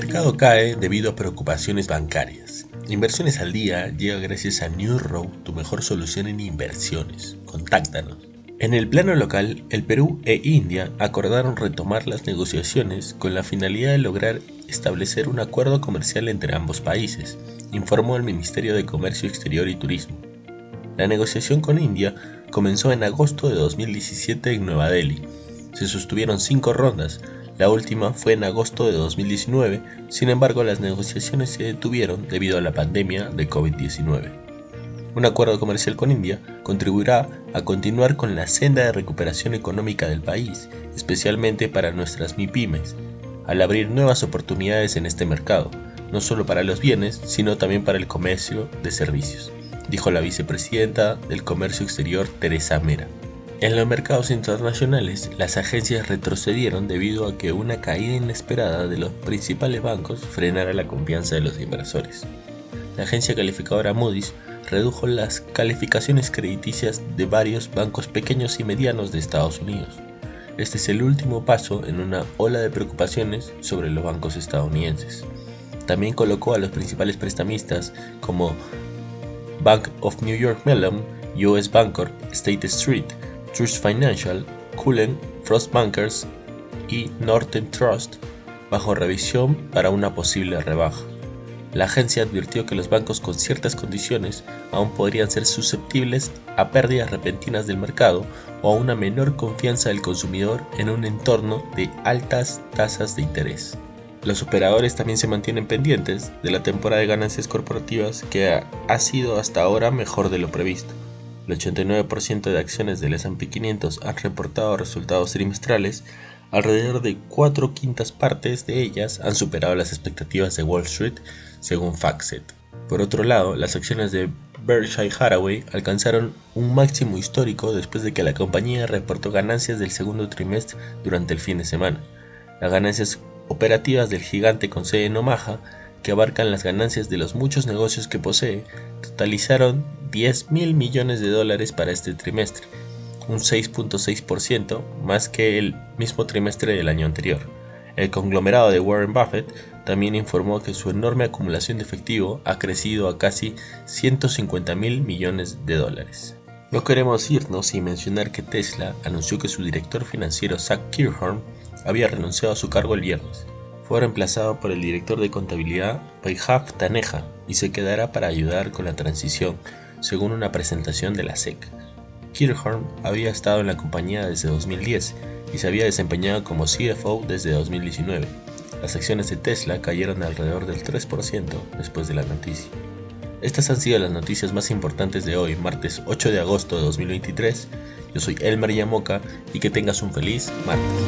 mercado cae debido a preocupaciones bancarias. Inversiones al día llega gracias a New Road, tu mejor solución en inversiones. Contáctanos. En el plano local, el Perú e India acordaron retomar las negociaciones con la finalidad de lograr establecer un acuerdo comercial entre ambos países, informó el Ministerio de Comercio Exterior y Turismo. La negociación con India comenzó en agosto de 2017 en Nueva Delhi. Se sostuvieron cinco rondas, la última fue en agosto de 2019, sin embargo las negociaciones se detuvieron debido a la pandemia de COVID-19. Un acuerdo comercial con India contribuirá a continuar con la senda de recuperación económica del país, especialmente para nuestras MIPIMES, al abrir nuevas oportunidades en este mercado, no solo para los bienes, sino también para el comercio de servicios, dijo la vicepresidenta del Comercio Exterior Teresa Mera. En los mercados internacionales, las agencias retrocedieron debido a que una caída inesperada de los principales bancos frenara la confianza de los inversores. La agencia calificadora Moody's redujo las calificaciones crediticias de varios bancos pequeños y medianos de Estados Unidos. Este es el último paso en una ola de preocupaciones sobre los bancos estadounidenses. También colocó a los principales prestamistas como Bank of New York Mellon, US Bancorp, State Street, Trust Financial, Cullen, Frost Bankers y Northern Trust bajo revisión para una posible rebaja. La agencia advirtió que los bancos con ciertas condiciones aún podrían ser susceptibles a pérdidas repentinas del mercado o a una menor confianza del consumidor en un entorno de altas tasas de interés. Los operadores también se mantienen pendientes de la temporada de ganancias corporativas que ha sido hasta ahora mejor de lo previsto. El 89% de acciones del S&P 500 han reportado resultados trimestrales Alrededor de cuatro quintas partes de ellas han superado las expectativas de Wall Street, según FactSet. Por otro lado, las acciones de Berkshire Hathaway alcanzaron un máximo histórico después de que la compañía reportó ganancias del segundo trimestre durante el fin de semana. Las ganancias operativas del gigante con sede en Omaha, que abarcan las ganancias de los muchos negocios que posee, totalizaron 10 mil millones de dólares para este trimestre, un 6.6% más que el mismo trimestre del año anterior. El conglomerado de Warren Buffett también informó que su enorme acumulación de efectivo ha crecido a casi 150 mil millones de dólares. No queremos irnos sin mencionar que Tesla anunció que su director financiero Zach Kirchhorn había renunciado a su cargo el viernes. Fue reemplazado por el director de contabilidad Vaibhav Taneja y se quedará para ayudar con la transición, según una presentación de la SEC. Kirchhorn había estado en la compañía desde 2010 y se había desempeñado como CFO desde 2019. Las acciones de Tesla cayeron alrededor del 3% después de la noticia. Estas han sido las noticias más importantes de hoy, martes 8 de agosto de 2023. Yo soy Elmer Yamoca y que tengas un feliz martes.